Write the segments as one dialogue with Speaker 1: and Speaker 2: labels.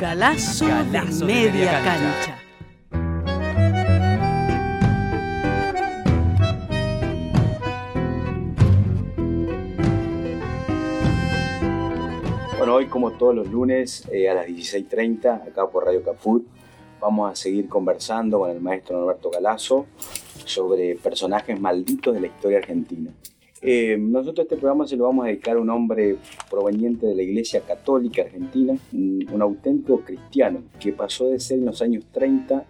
Speaker 1: Galazo,
Speaker 2: Galazo
Speaker 1: de
Speaker 2: de
Speaker 1: media,
Speaker 2: media
Speaker 1: cancha.
Speaker 2: cancha.
Speaker 3: Bueno, hoy como todos los lunes eh, a las 16.30, acá por Radio Caput, vamos a seguir conversando con el maestro Norberto Galazo sobre personajes malditos de la historia argentina. Eh, nosotros este programa se lo vamos a dedicar a un hombre proveniente de la Iglesia Católica Argentina, un, un auténtico cristiano que pasó de ser en los años 30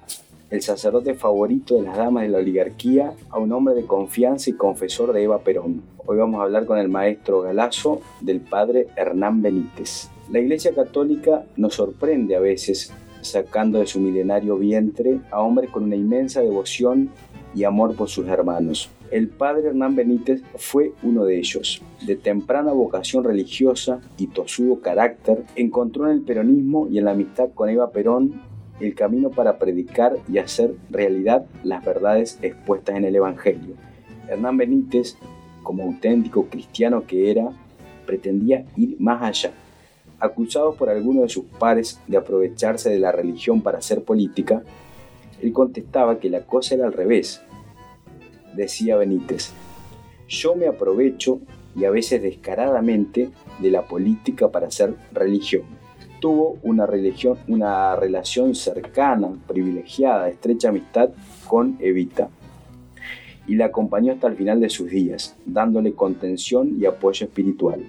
Speaker 3: el sacerdote favorito de las damas de la oligarquía a un hombre de confianza y confesor de Eva Perón. Hoy vamos a hablar con el maestro Galazo del padre Hernán Benítez. La Iglesia Católica nos sorprende a veces sacando de su milenario vientre a hombres con una inmensa devoción y amor por sus hermanos. El padre Hernán Benítez fue uno de ellos. De temprana vocación religiosa y tosudo carácter, encontró en el peronismo y en la amistad con Eva Perón el camino para predicar y hacer realidad las verdades expuestas en el Evangelio. Hernán Benítez, como auténtico cristiano que era, pretendía ir más allá. Acusado por algunos de sus pares de aprovecharse de la religión para hacer política, él contestaba que la cosa era al revés. Decía Benítez, yo me aprovecho y a veces descaradamente de la política para hacer religión tuvo una, religión, una relación cercana, privilegiada, estrecha amistad con Evita y la acompañó hasta el final de sus días, dándole contención y apoyo espiritual.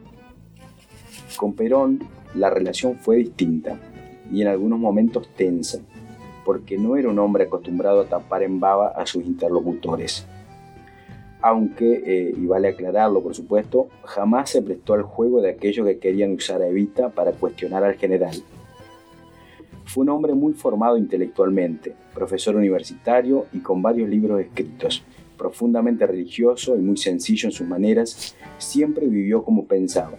Speaker 3: Con Perón la relación fue distinta y en algunos momentos tensa, porque no era un hombre acostumbrado a tapar en baba a sus interlocutores. Aunque, eh, y vale aclararlo por supuesto, jamás se prestó al juego de aquellos que querían usar a Evita para cuestionar al general. Fue un hombre muy formado intelectualmente, profesor universitario y con varios libros escritos. Profundamente religioso y muy sencillo en sus maneras, siempre vivió como pensaba.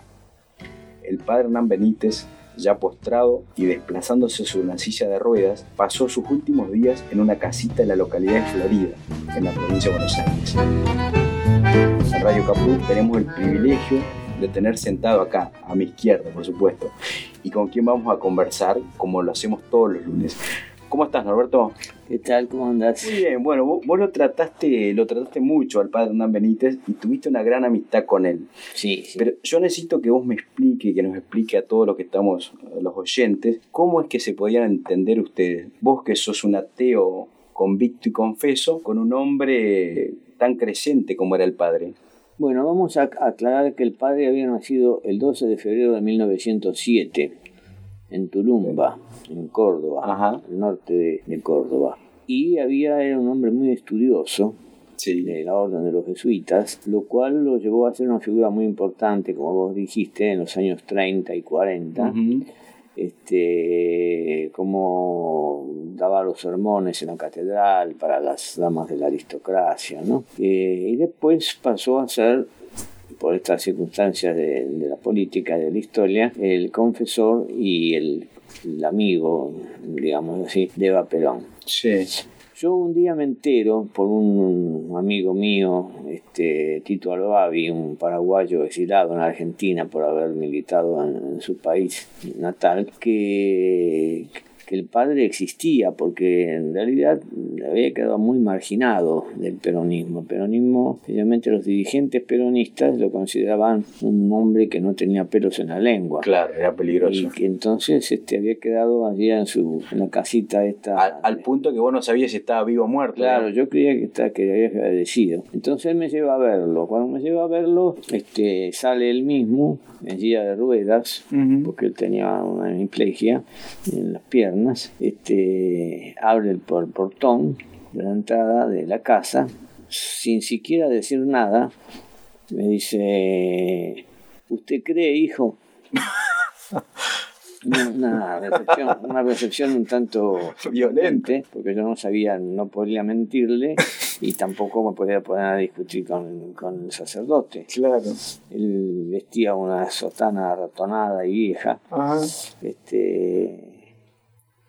Speaker 3: El padre Hernán Benítez, ya postrado y desplazándose sobre una silla de ruedas, pasó sus últimos días en una casita en la localidad de Florida, en la provincia de Buenos Aires. En Radio Caput tenemos el privilegio de tener sentado acá, a mi izquierda, por supuesto, y con quien vamos a conversar como lo hacemos todos los lunes. ¿Cómo estás, Norberto?
Speaker 4: ¿Qué tal? ¿Cómo andás?
Speaker 3: Muy bien, bueno, vos, vos lo trataste, lo trataste mucho al padre Hernán Benítez y tuviste una gran amistad con él.
Speaker 4: Sí, sí.
Speaker 3: Pero yo necesito que vos me explique, que nos explique a todos los que estamos, a los oyentes, cómo es que se podían entender ustedes. Vos que sos un ateo convicto y confeso, con un hombre tan creciente como era el padre.
Speaker 4: Bueno, vamos a aclarar que el padre había nacido el 12 de febrero de 1907 en Tulumba, en Córdoba,
Speaker 3: Ajá.
Speaker 4: al norte de, de Córdoba. Y había, era un hombre muy estudioso
Speaker 3: Sí.
Speaker 4: de la orden de los jesuitas, lo cual lo llevó a ser una figura muy importante, como vos dijiste, en los años 30 y 40.
Speaker 3: Ujú.
Speaker 4: Este, como daba los sermones en la catedral para las damas de la aristocracia, ¿no? Eh, y después pasó a ser, por estas circunstancias de, de la política, de la historia, el confesor y el, el amigo, digamos así, de Eva Perón.
Speaker 3: Sí.
Speaker 4: Yo un día me entero por un amigo mío, este Tito Albavi, un paraguayo exilado en Argentina por haber militado en, en su país natal, que, que el padre existía porque en realidad había quedado muy marginado del peronismo. El peronismo, especialmente los dirigentes peronistas, lo consideraban un hombre que no tenía pelos en la lengua.
Speaker 3: Claro, era peligroso.
Speaker 4: Y que entonces este, había quedado allí en, su, en la casita esta.
Speaker 3: Al, al punto que vos no sabías si estaba vivo o muerto.
Speaker 4: Claro, yo creía que, está, que había fallecido. Entonces él me lleva a verlo. Cuando me lleva a verlo, este, sale él mismo en silla de ruedas,
Speaker 3: Ujú.
Speaker 4: porque él tenía una hemiplegia en las piernas. Este, abre el por- portón de la entrada de la casa, sin siquiera decir nada, me dice, ¿usted cree, hijo? Una, recepción, una recepción un tanto
Speaker 3: violenta,
Speaker 4: porque yo no sabía, no podía mentirle y tampoco me podía poner a discutir con, con el sacerdote.
Speaker 3: Claro.
Speaker 4: Él vestía una sotana ratonada y vieja. Este,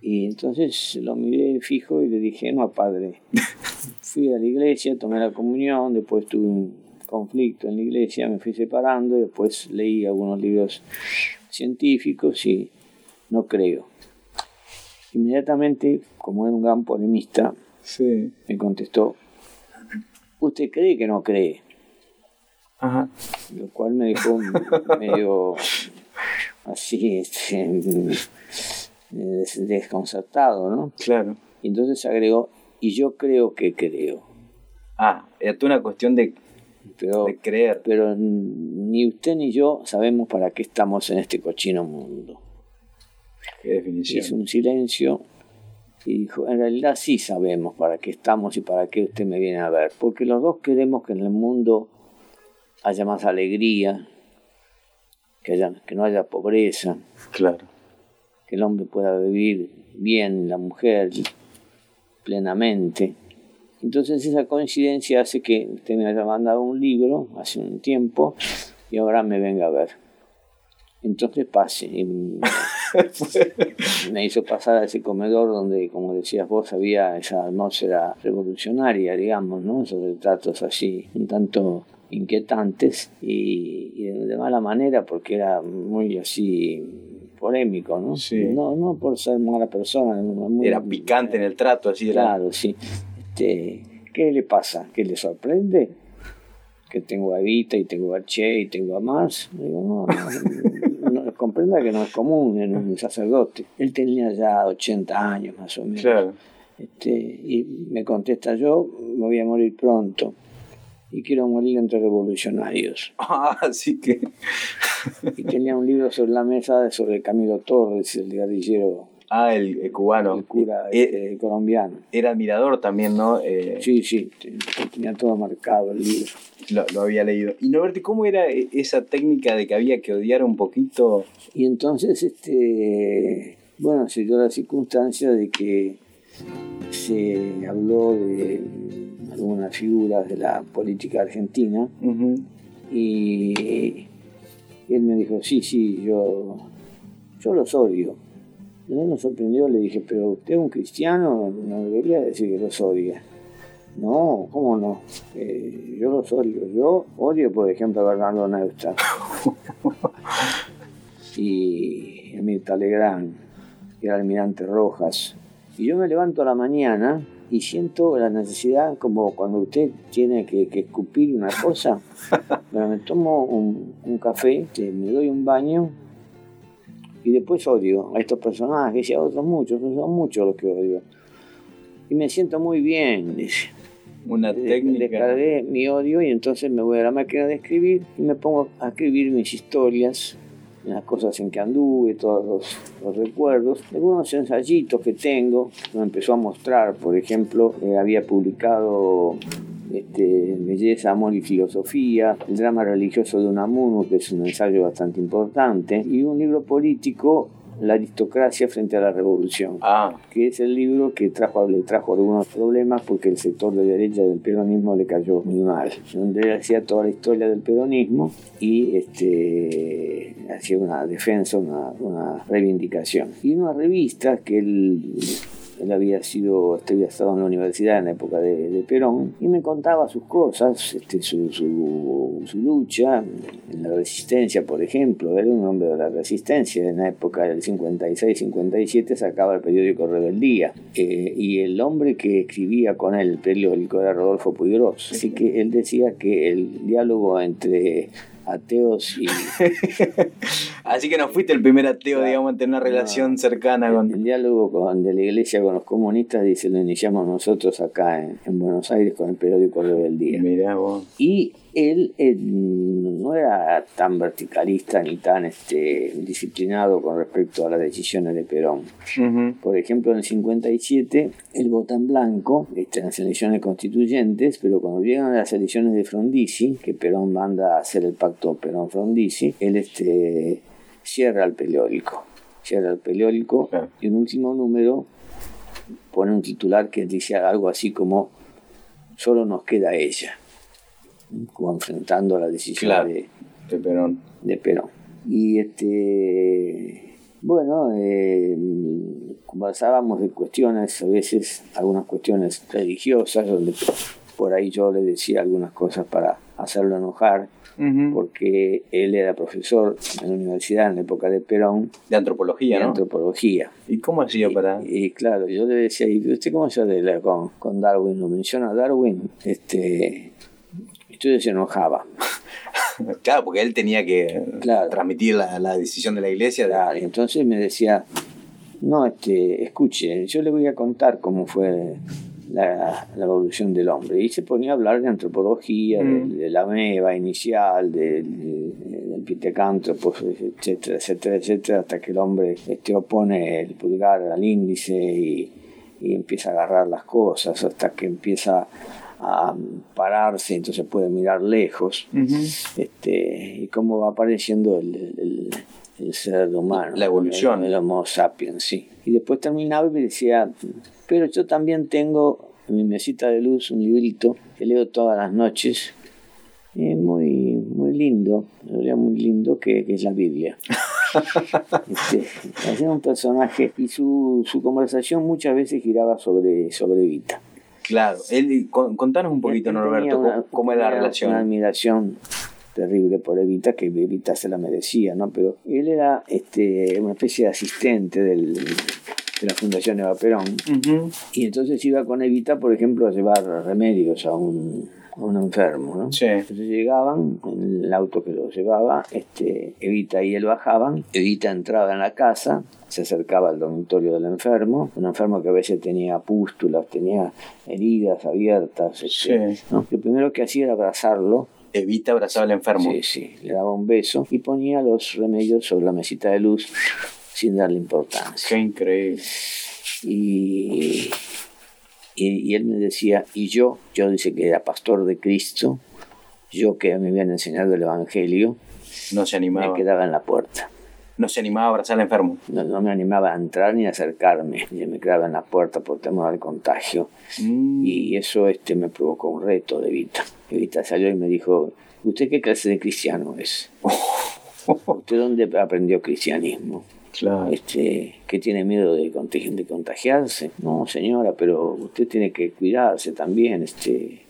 Speaker 4: y entonces lo miré fijo y le dije, no, padre. Fui a la iglesia, tomé la comunión, después tuve un conflicto en la iglesia, me fui separando, después leí algunos libros científicos y no creo. Inmediatamente, como era un gran polemista, me contestó, ¿usted cree que no cree? Lo cual me dejó medio así, este, desconcertado, ¿no?
Speaker 3: Claro.
Speaker 4: Y entonces agregó, y yo creo que creo.
Speaker 3: Ah, era una cuestión de pero, de creer.
Speaker 4: Pero ni usted ni yo sabemos para qué estamos en este cochino mundo.
Speaker 3: Qué definición.
Speaker 4: Hizo un silencio y dijo, en realidad sí sabemos para qué estamos y para qué usted me viene a ver. Porque los dos queremos que en el mundo haya más alegría, que, haya, que no haya pobreza.
Speaker 3: Claro.
Speaker 4: Que el hombre pueda vivir bien, la mujer plenamente entonces esa coincidencia hace que usted me haya mandado un libro hace un tiempo y ahora me venga a ver. Entonces pase. me hizo pasar a ese comedor donde, como decías vos, había esa atmósfera revolucionaria, digamos, ¿no? Esos retratos así, un tanto inquietantes y, de, mala manera porque era muy así polémico, ¿no? No, no por ser mala persona.
Speaker 3: era picante en el trato, así
Speaker 4: era. Claro, sí. Este, ¿qué le pasa? ¿Qué le sorprende? Que tengo a Evita y tengo a Che y tengo a Mars. Digo, no, comprenda que no es común en un sacerdote. Él tenía ya 80 años más o menos. Este, y me contesta yo, me voy a morir pronto y quiero morir entre revolucionarios.
Speaker 3: Ah, sí que.
Speaker 4: y tenía un libro sobre la mesa sobre Camilo Torres, el guerrillero
Speaker 3: Ah, el, cubano.
Speaker 4: El cura eh, este, colombiano.
Speaker 3: Era admirador también, ¿no? Eh,
Speaker 4: sí, sí, tenía todo marcado el libro.
Speaker 3: Lo, había leído. Y Norberto, ¿cómo era e, esa técnica de que había que odiar un poquito?
Speaker 4: Y entonces, este, bueno, se dio la circunstancia de que se habló de algunas figuras de la política argentina y él me dijo, sí, sí, yo, yo los odio no me sorprendió, le dije, pero usted es un cristiano, no debería decir que los odia. No, ¿cómo no? Eh, yo los odio. Yo odio, por ejemplo, a Bernardo Neustadt. y a Mirta Legrand, y al almirante Rojas. Y yo me levanto a la mañana y siento la necesidad, como cuando usted tiene que, escupir una cosa, me tomo un, un café, me doy un baño y después odio a estos personajes y a otros muchos, son muchos los que odio. Y me siento muy bien, dice.
Speaker 3: Una técnica.
Speaker 4: Descargué mi odio y entonces me voy a la máquina de escribir y me pongo a escribir mis historias, las cosas en que anduve, todos los, recuerdos, algunos ensayitos que tengo. Me empezó a mostrar, por ejemplo, eh, había publicado este, Belleza, Amor y Filosofía, el drama religioso de Unamuno, que es un ensayo bastante importante, y un libro político la aristocracia frente a la revolución,
Speaker 3: ah.
Speaker 4: que es el libro que trajo, le trajo algunos problemas porque el sector de derecha del peronismo le cayó muy mal, donde él hacía toda la historia del peronismo y este, hacía una defensa, una, una reivindicación. Y una revista que él él había sido, este, había estado en la universidad en la época de, Perón y me contaba sus cosas, este, su, su, su, lucha, la resistencia, por ejemplo. Era un hombre de la resistencia. En la época del 56-57 sacaba el periódico Rebeldía. Eh, y el hombre que escribía con él el periódico era Rodolfo Puigros. Así que él decía que el diálogo entre ateos y...
Speaker 3: Así que no fuiste el primer ateo, digamos, en tener una relación cercana con...
Speaker 4: El diálogo con, de la iglesia con los comunistas, dice, lo iniciamos nosotros acá en, Buenos Aires con el periódico Rebeldía.
Speaker 3: Mirá vos.
Speaker 4: Y él, no era tan verticalista ni tan este, disciplinado con respecto a las decisiones de Perón. Por ejemplo, en el 57 él vota en blanco este, en las elecciones constituyentes, pero cuando llegan las elecciones de Frondizi, que Perón manda a hacer el pacto Perón-Frondizi, él este, cierra el periódico. Era el periódico, y un último número pone un titular que decía algo así como solo nos queda ella, como enfrentando la decisión de,
Speaker 3: de, Perón.
Speaker 4: de Perón. Y este bueno, eh, conversábamos de cuestiones, a veces algunas cuestiones religiosas, donde por ahí yo le decía algunas cosas para hacerlo enojar, porque él era profesor en la universidad en la época de Perón.
Speaker 3: De antropología,
Speaker 4: de
Speaker 3: ¿no?
Speaker 4: antropología.
Speaker 3: ¿Y cómo hacía para...?
Speaker 4: Y, claro, yo le decía, ¿y usted cómo se arregla con, con Darwin? ¿Lo menciona Darwin? Este, entonces se enojaba.
Speaker 3: claro, porque él tenía que transmitir la, la, decisión de la iglesia.
Speaker 4: Claro, y entonces me decía, no, este, escuche, yo le voy a contar cómo fue la, la, evolución del hombre. Y se ponía a hablar de antropología, de, la meva inicial, del, del pitecántropo, etcétera, etcétera, etcétera, hasta que el hombre este, opone el pulgar al índice y, y empieza a agarrar las cosas, hasta que empieza a pararse, entonces puede mirar lejos, este, y cómo va apareciendo el, el, el ser humano.
Speaker 3: La evolución.
Speaker 4: El, Homo sapiens, sí. Y después terminaba y me decía, pero yo también tengo en mi mesita de luz un librito que leo todas las noches, es muy, muy lindo, muy lindo, que, que es la Biblia. este, era un personaje y su, su conversación muchas veces giraba sobre, sobre Evita.
Speaker 3: Claro, él, contanos un poquito, Norberto,
Speaker 4: una,
Speaker 3: cómo era la relación.
Speaker 4: Una admiración terrible por Evita, que Evita se la merecía, ¿no? Pero él era este, una especie de asistente del, de la Fundación Eva Perón, uh -huh. y entonces iba con Evita, por ejemplo, a llevar remedios a un, a un enfermo, ¿no?
Speaker 3: Sí.
Speaker 4: Entonces llegaban, en el auto que lo llevaba, este, Evita y él bajaban, Evita entraba en la casa, se acercaba al dormitorio del enfermo, un enfermo que a veces tenía pústulas, tenía heridas abiertas. Este,
Speaker 3: sí.
Speaker 4: ¿no? Lo primero que hacía era abrazarlo.
Speaker 3: Evita abrazaba al enfermo.
Speaker 4: Sí, sí, le daba un beso y ponía los remedios sobre la mesita de luz sin darle importancia.
Speaker 3: Qué increíble.
Speaker 4: Y, y, y, él me decía, y yo, yo dice que era pastor de Cristo, yo que me habían enseñado el Evangelio,
Speaker 3: no se animaba.
Speaker 4: me quedaba en la puerta.
Speaker 3: No se animaba a abrazar al enfermo.
Speaker 4: No, no me animaba a entrar ni a acercarme. Yo me quedaba en la puerta por temor al contagio.
Speaker 3: Mm.
Speaker 4: Y eso este, me provocó un reto de Evita. Evita salió y me dijo, ¿usted qué clase de cristiano es? ¿Usted dónde aprendió cristianismo?
Speaker 3: Claro.
Speaker 4: Este, que tiene miedo de, contagi de contagiarse. No, señora, pero usted tiene que cuidarse también. Este,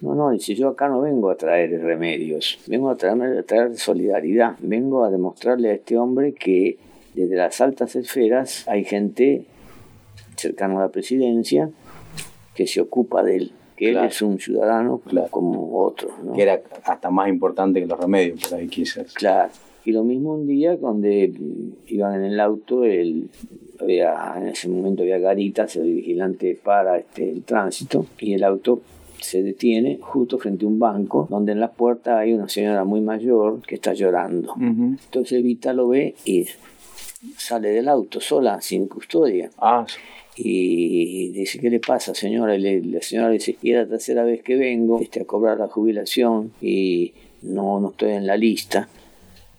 Speaker 4: no, no, dice, yo acá no vengo a traer remedios, vengo a traer, a traer solidaridad, vengo a demostrarle a este hombre que desde las altas esferas hay gente cercana a la presidencia que se ocupa de él, que
Speaker 3: claro.
Speaker 4: él es un ciudadano
Speaker 3: claro.
Speaker 4: como otros. ¿no?
Speaker 3: Que era hasta más importante que los remedios, por ahí quizás.
Speaker 4: Claro. Y lo mismo un día cuando iban en el auto, el, había, en ese momento había garitas, el vigilante para este, el tránsito y el auto se detiene justo frente a un banco donde en la puerta hay una señora muy mayor que está llorando.
Speaker 3: Uh -huh.
Speaker 4: Entonces Evita lo ve y sale del auto sola, sin custodia.
Speaker 3: Ah.
Speaker 4: Y dice, ¿qué le pasa, señora? Y le, la señora dice, y es la tercera vez que vengo este, a cobrar la jubilación y no, no estoy en la lista.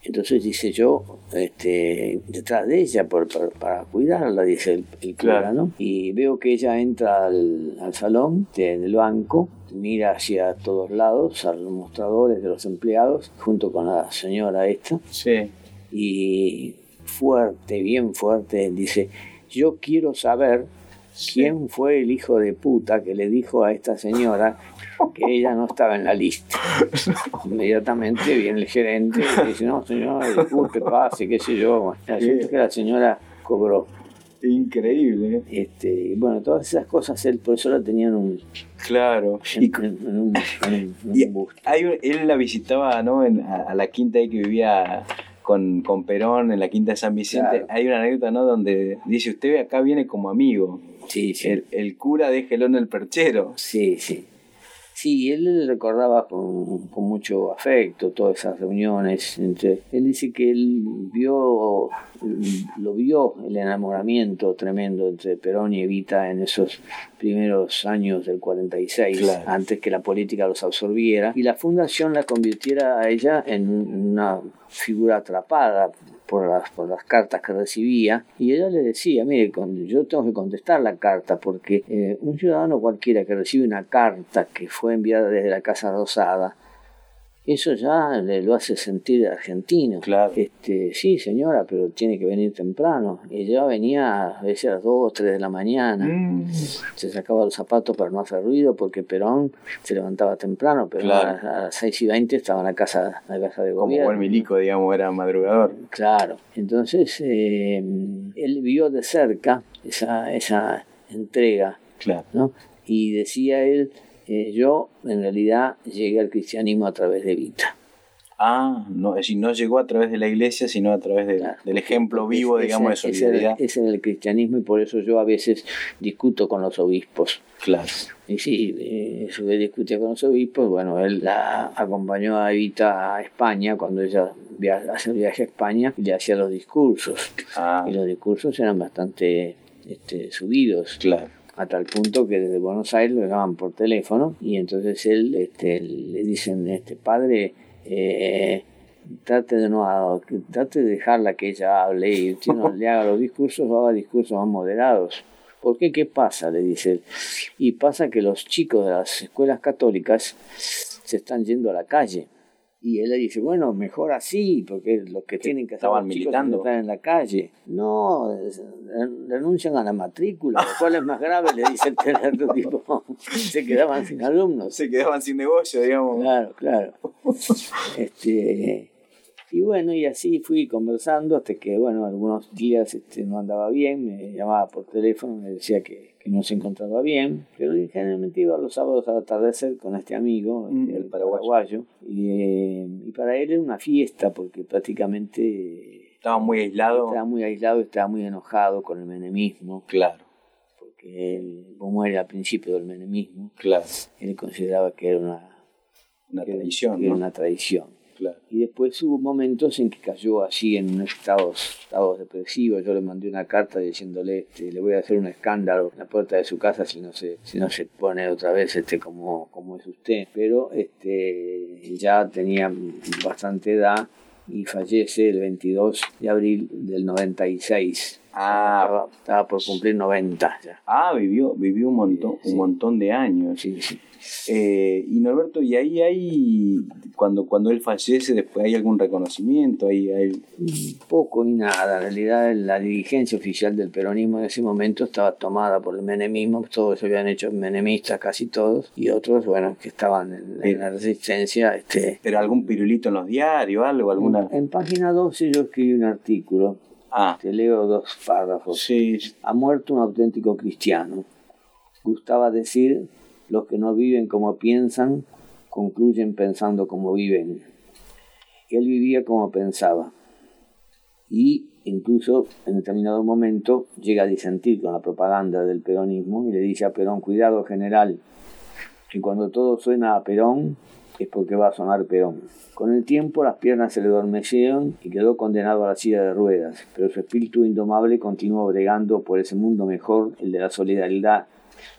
Speaker 4: Entonces dice yo, este, detrás de ella por, por, para cuidarla, dice el, el cura,
Speaker 3: claro.
Speaker 4: ¿no? Y veo que ella entra al, al salón del banco, mira hacia todos lados, a los mostradores de los empleados, junto con la señora esta.
Speaker 3: Sí.
Speaker 4: Y fuerte, bien fuerte, dice, yo quiero saber. Quién fue el hijo de puta que le dijo a esta señora que ella no estaba en la lista. Inmediatamente viene el gerente y dice, no señora, disculpe, pase, qué sé yo. La gente que la señora cobró.
Speaker 3: Increíble.
Speaker 4: Este, y bueno, todas esas cosas él por eso la un
Speaker 3: claro
Speaker 4: en, y, en, en un,
Speaker 3: y un hay él la visitaba ¿no? En, a, a, la quinta ahí que vivía con, con Perón en la quinta de San Vicente
Speaker 4: Claro.
Speaker 3: hay una anécdota ¿no? donde dice usted acá viene como amigo
Speaker 4: sí, sí.
Speaker 3: el, el cura déjelo en el perchero
Speaker 4: sí sí Sí, él recordaba con, con, mucho afecto todas esas reuniones. Entre, él dice que él vio, lo vio el enamoramiento tremendo entre Perón y Evita en esos primeros años del 46,
Speaker 3: claro.
Speaker 4: antes que la política los absorbiera y la fundación la convirtiera a ella en una figura atrapada por las, por las cartas que recibía y ella le decía, mire, yo tengo que contestar la carta porque eh, un ciudadano cualquiera que recibe una carta que fue enviada desde la Casa Rosada, eso ya le lo hace sentir argentino.
Speaker 3: Claro.
Speaker 4: Este, sí, señora, pero tiene que venir temprano. Y ella venía a veces a las 2 o 3 de la mañana. Mm. Se sacaba los zapatos para no hacer ruido porque Perón se levantaba temprano, pero a, las 6 y 20 estaba en la casa, la casa de gobierno.
Speaker 3: Como buen milico, digamos, era madrugador.
Speaker 4: Claro. Entonces, eh, él vio de cerca esa, esa entrega.
Speaker 3: Claro.
Speaker 4: ¿no? Y decía él eh, yo en realidad llegué al cristianismo a través de Vita.
Speaker 3: Ah, no, es decir, no llegó a través de la iglesia, sino a través del ejemplo vivo, digamos, de solidaridad.
Speaker 4: Es en el cristianismo y por eso yo a veces discuto con los obispos.
Speaker 3: Claro.
Speaker 4: Y sí, eh, eso que discutía con los obispos, bueno, él la acompañó a Evita a España cuando ella hacía el viaje a España y le hacía los discursos.
Speaker 3: Ah.
Speaker 4: Y los discursos eran bastante este, subidos.
Speaker 3: Claro
Speaker 4: a tal punto que desde Buenos Aires lo llamaban por teléfono y entonces él este, le dicen, este padre, eh, trate de no trate de dejarla que ella hable y usted no le haga los discursos haga discursos más moderados. ¿Por qué? ¿Qué pasa? le dice. Y pasa que los chicos de las escuelas católicas se están yendo a la calle y él le dice, bueno, mejor así, porque los que tienen que
Speaker 3: militando
Speaker 4: están en la calle. No, renuncian a la matrícula, lo cual es más grave, le dice el teléfono, tipo, se quedaban sin alumnos.
Speaker 3: Se quedaban sin negocio, digamos.
Speaker 4: Claro, claro. Este, y bueno, y así fui conversando hasta que, bueno, algunos días este, no andaba bien, me llamaba por teléfono, me decía que no se encontraba bien, pero generalmente iba los sábados al atardecer con este amigo, mm, este, el paraguayo, y, y, para él era una fiesta porque prácticamente...
Speaker 3: Estaba muy aislado.
Speaker 4: Estaba muy aislado, estaba muy enojado con el menemismo.
Speaker 3: Claro.
Speaker 4: Porque él, como era al principio del menemismo,
Speaker 3: claro.
Speaker 4: él consideraba que era una,
Speaker 3: una tradición.
Speaker 4: era una tradición. Y después hubo momentos en que cayó así en estados, estados depresivos. Yo le mandé una carta diciéndole, este, le voy a hacer un escándalo en la puerta de su casa si no se, si no se pone otra vez este, como, como es usted. Pero este, ya tenía bastante edad y fallece el 22 de abril del 96.
Speaker 3: Ah,
Speaker 4: estaba, por cumplir 90 ya.
Speaker 3: Ah, vivió, vivió un montón, un montón de años.
Speaker 4: Sí, sí.
Speaker 3: Eh, y Norberto, ¿y ahí hay, cuando, cuando él fallece, después hay algún reconocimiento? Ahí hay...
Speaker 4: Poco y nada. En realidad, la dirigencia oficial del peronismo en ese momento estaba tomada por el menemismo. Todos se habían hecho menemistas, casi todos. Y otros, bueno, que estaban en, la resistencia. Este,
Speaker 3: ¿Pero algún pirulito en los diarios, algo? alguna
Speaker 4: En, página 12 yo escribí un artículo.
Speaker 3: Ah.
Speaker 4: Te leo dos párrafos.
Speaker 3: Sí.
Speaker 4: Ha muerto un auténtico cristiano. Gustaba decir los que no viven como piensan, concluyen pensando como viven. Él vivía como pensaba. Y incluso en determinado momento llega a disentir con la propaganda del peronismo y le dice a Perón, cuidado general, que cuando todo suena a Perón es porque va a sonar Perón. Con el tiempo las piernas se le adormecieron y quedó condenado a la silla de ruedas, pero su espíritu indomable continuó bregando por ese mundo mejor, el de la solidaridad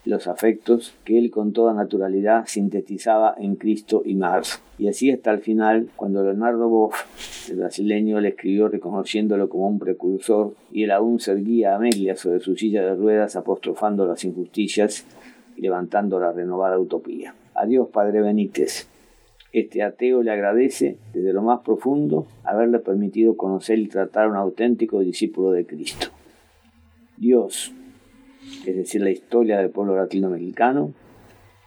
Speaker 4: los afectos que él con toda naturalidad sintetizaba en Cristo y Marx. Y así hasta el final, cuando Leonardo Boff, el brasileño, le escribió reconociéndolo como un precursor, y él aún seguía a Amelia sobre su silla de ruedas apostrofando las injusticias y levantando la renovada utopía. Adiós, Padre Benítez. Este ateo le agradece desde lo más profundo haberle permitido conocer y tratar a un auténtico discípulo de Cristo. Dios, es decir, la historia del pueblo latinoamericano,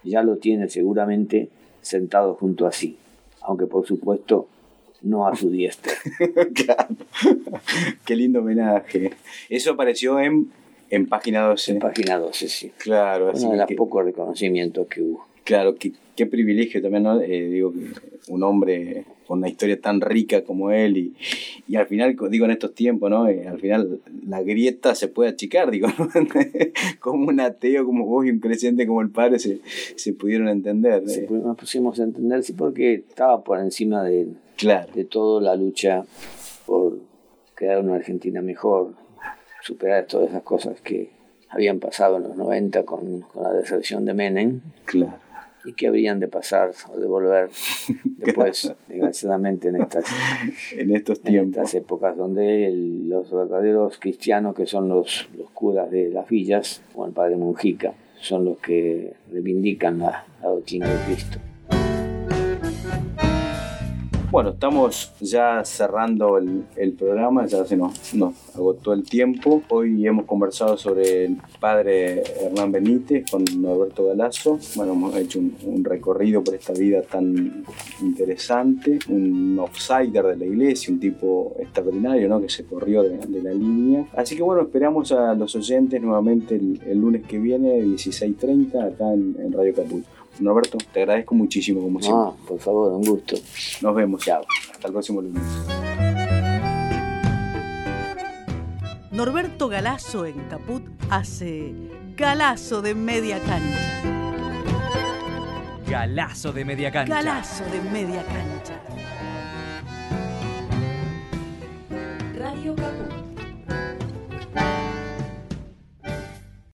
Speaker 4: ya lo tiene seguramente sentado junto a sí, aunque por supuesto no a su diestra.
Speaker 3: claro. Qué lindo homenaje. Eso apareció en, en página 12.
Speaker 4: En página 12, sí.
Speaker 3: Claro,
Speaker 4: así Uno de los pocos reconocimientos que hubo.
Speaker 3: Claro, qué, qué privilegio también, ¿no? Eh, digo, un hombre con una historia tan rica como él y, y al final, digo en estos tiempos, ¿no? Eh, al final la grieta se puede achicar, digo, como un ateo como vos y un creyente como el padre se, se pudieron entender.
Speaker 4: Sí, pues nos pusimos a entender, sí, porque estaba por encima de,
Speaker 3: claro.
Speaker 4: de todo la lucha por crear una Argentina mejor, superar todas esas cosas que habían pasado en los 90 con, con la deserción de Menem.
Speaker 3: Claro
Speaker 4: y que habrían de pasar o de volver después, desgraciadamente, en estas,
Speaker 3: en estos tiempos.
Speaker 4: En estas épocas donde los verdaderos cristianos, que son los, los curas de las villas, o el padre Monjica, son los que reivindican la, la doctrina de Cristo.
Speaker 3: Bueno, estamos ya cerrando el, el, programa, ya se nos, agotó el tiempo. Hoy hemos conversado sobre el padre Hernán Benítez con Norberto Galazo. Bueno, hemos hecho un, recorrido por esta vida tan interesante, un outsider de la iglesia, un tipo extraordinario ¿no? que se corrió de, de la línea. Así que bueno, esperamos a los oyentes nuevamente el, lunes que viene, 16.30, acá en, en Radio Caput. Norberto, te agradezco muchísimo como siempre.
Speaker 4: Ah, por favor, un gusto.
Speaker 3: Nos vemos. Chao. Hasta el próximo lunes.
Speaker 1: Norberto Galazo en Caput hace Galazo de media cancha.
Speaker 2: Galazo de media cancha.
Speaker 1: Galazo de media cancha.